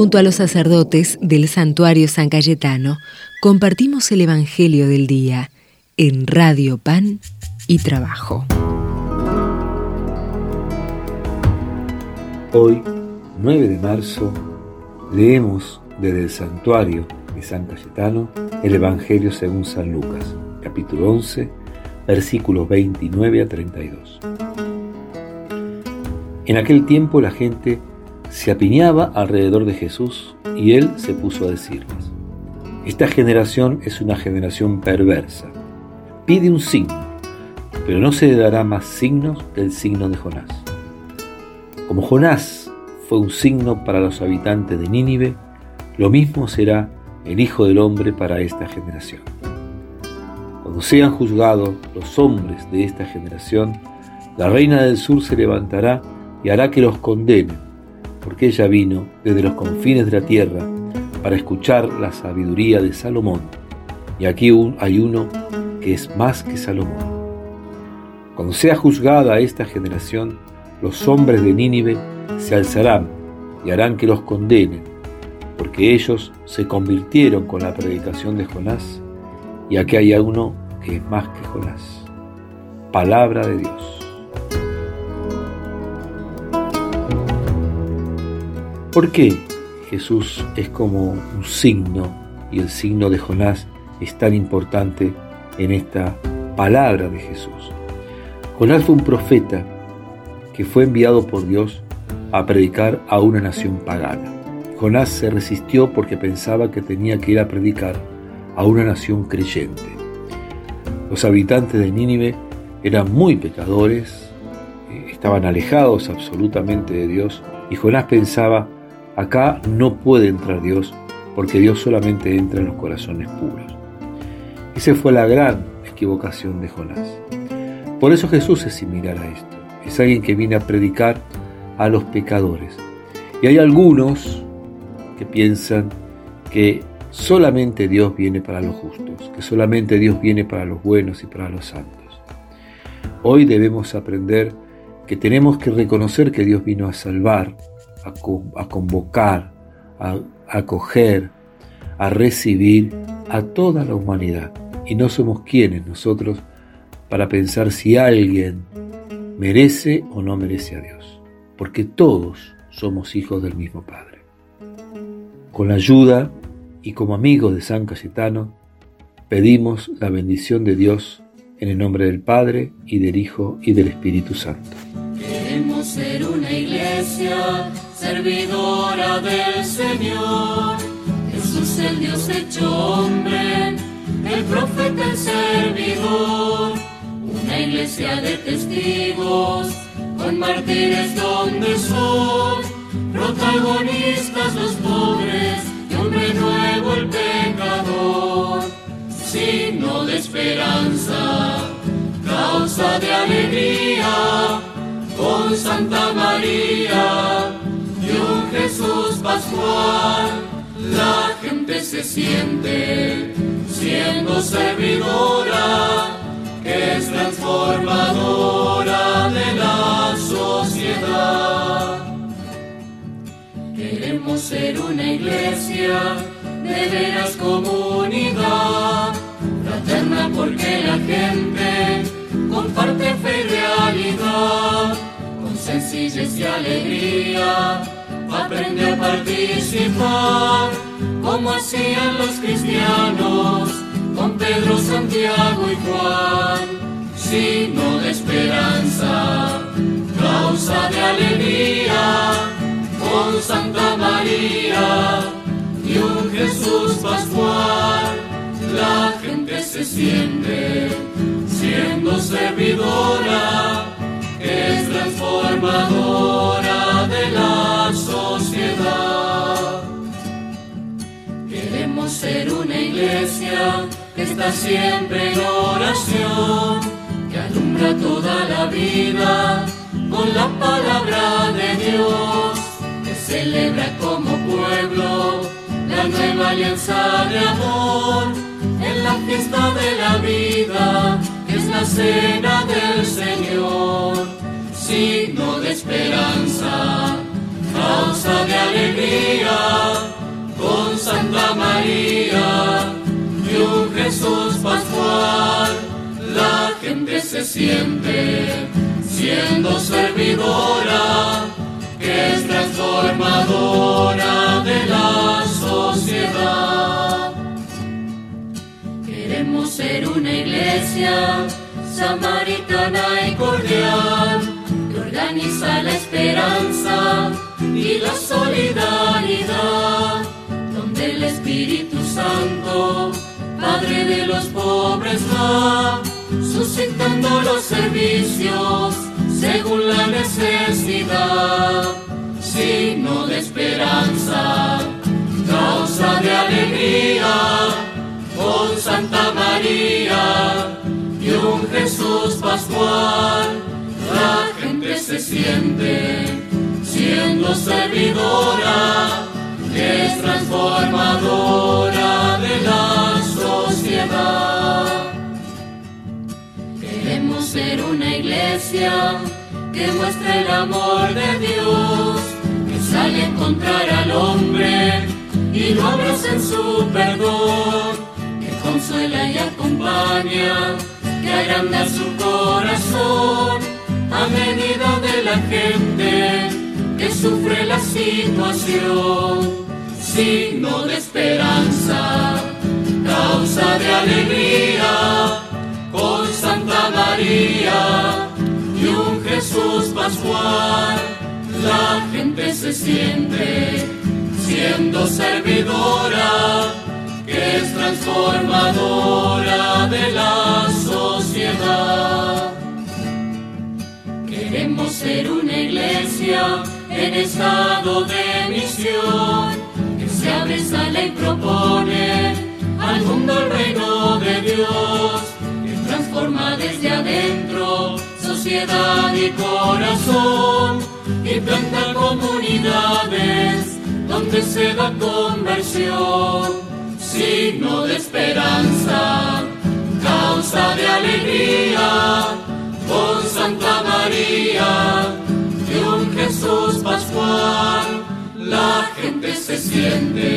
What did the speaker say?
Junto a los sacerdotes del santuario San Cayetano, compartimos el Evangelio del Día en Radio Pan y Trabajo. Hoy, 9 de marzo, leemos desde el santuario de San Cayetano el Evangelio según San Lucas, capítulo 11, versículos 29 a 32. En aquel tiempo la gente se apiñaba alrededor de Jesús y él se puso a decirles, esta generación es una generación perversa. Pide un signo, pero no se le dará más signos que el signo de Jonás. Como Jonás fue un signo para los habitantes de Nínive, lo mismo será el Hijo del Hombre para esta generación. Cuando sean juzgados los hombres de esta generación, la reina del sur se levantará y hará que los condenen, porque ella vino desde los confines de la tierra para escuchar la sabiduría de Salomón, y aquí hay uno que es más que Salomón. Cuando sea juzgada esta generación, los hombres de Nínive se alzarán y harán que los condenen, porque ellos se convirtieron con la predicación de Jonás, y aquí hay uno que es más que Jonás. Palabra de Dios. ¿Por qué Jesús es como un signo y el signo de Jonás es tan importante en esta palabra de Jesús? Jonás fue un profeta que fue enviado por Dios a predicar a una nación pagana. Jonás se resistió porque pensaba que tenía que ir a predicar a una nación creyente. Los habitantes de Nínive eran muy pecadores, estaban alejados absolutamente de Dios y Jonás pensaba, acá no puede entrar Dios porque Dios solamente entra en los corazones puros. Esa fue la gran equivocación de Jonás. Por eso Jesús es similar a esto es alguien que viene a predicar a los pecadores. Y hay algunos que piensan que solamente Dios viene para los justos, que solamente Dios viene para los buenos y para los santos. Hoy debemos aprender que tenemos que reconocer que Dios vino a salvar, a, convocar, a acoger, a recibir a toda la humanidad. Y no somos quienes nosotros para pensar si alguien merece o no merece a Dios, porque todos somos hijos del mismo Padre. Con la ayuda y como amigos de San Cayetano, pedimos la bendición de Dios en el nombre del Padre y del Hijo y del Espíritu Santo. Queremos ser una iglesia servidora del Señor, Jesús el Dios hecho hombre, el profeta el servidor. Iglesia de testigos, con mártires donde son. Protagonistas los pobres y hombre nuevo el pecador, signo de esperanza, causa de alegría, con Santa María Pascual, la gente se siente siendo servidora es transformadora de la sociedad. Queremos ser una iglesia de veras comunidad, fraterna porque la gente comparte fe y realidad, con sencillez y alegría aprende a participar como hacían los cristianos con Pedro, Santiago y Juan, signo de esperanza, causa de alegría, con Santa María y un Jesús pascual, la gente se siente ser una iglesia que está siempre en oración, que alumbra toda la vida con la palabra de Dios, que celebra como pueblo la nueva alianza de amor en la fiesta de la vida, que es la cena del Señor, signo de esperanza, causa de alegría con Santa María y un Jesús pascual, la gente se siente siendo servidora, que es transformadora de la sociedad. Queremos ser una iglesia samaritana y cordial, que organiza la esperanza y la solidaridad Espíritu Santo, Padre de los pobres, va suscitando los servicios según la necesidad, signo de esperanza, causa de alegría, con Santa María y un Jesús pascual, la gente se siente siendo servidora, es transformadora de la sociedad. Ser una iglesia que muestre el amor de Dios, que sale a encontrar al hombre y lo abraza en su perdón, que consuela y acompaña, que agranda su corazón a medida de la gente que sufre la situación, signo de esperanza, causa de alegría con Santa María y un Jesús pascual, la gente se siente siendo servidora, que es transformadora de la sociedad. Queremos ser una iglesia en estado de misión, sale y propone al mundo el reino de Dios. Transforma desde adentro sociedad y corazón y planta comunidades donde se da conversión, signo de esperanza, causa de alegría, con Santa María y un Jesús pascual, la gente se siente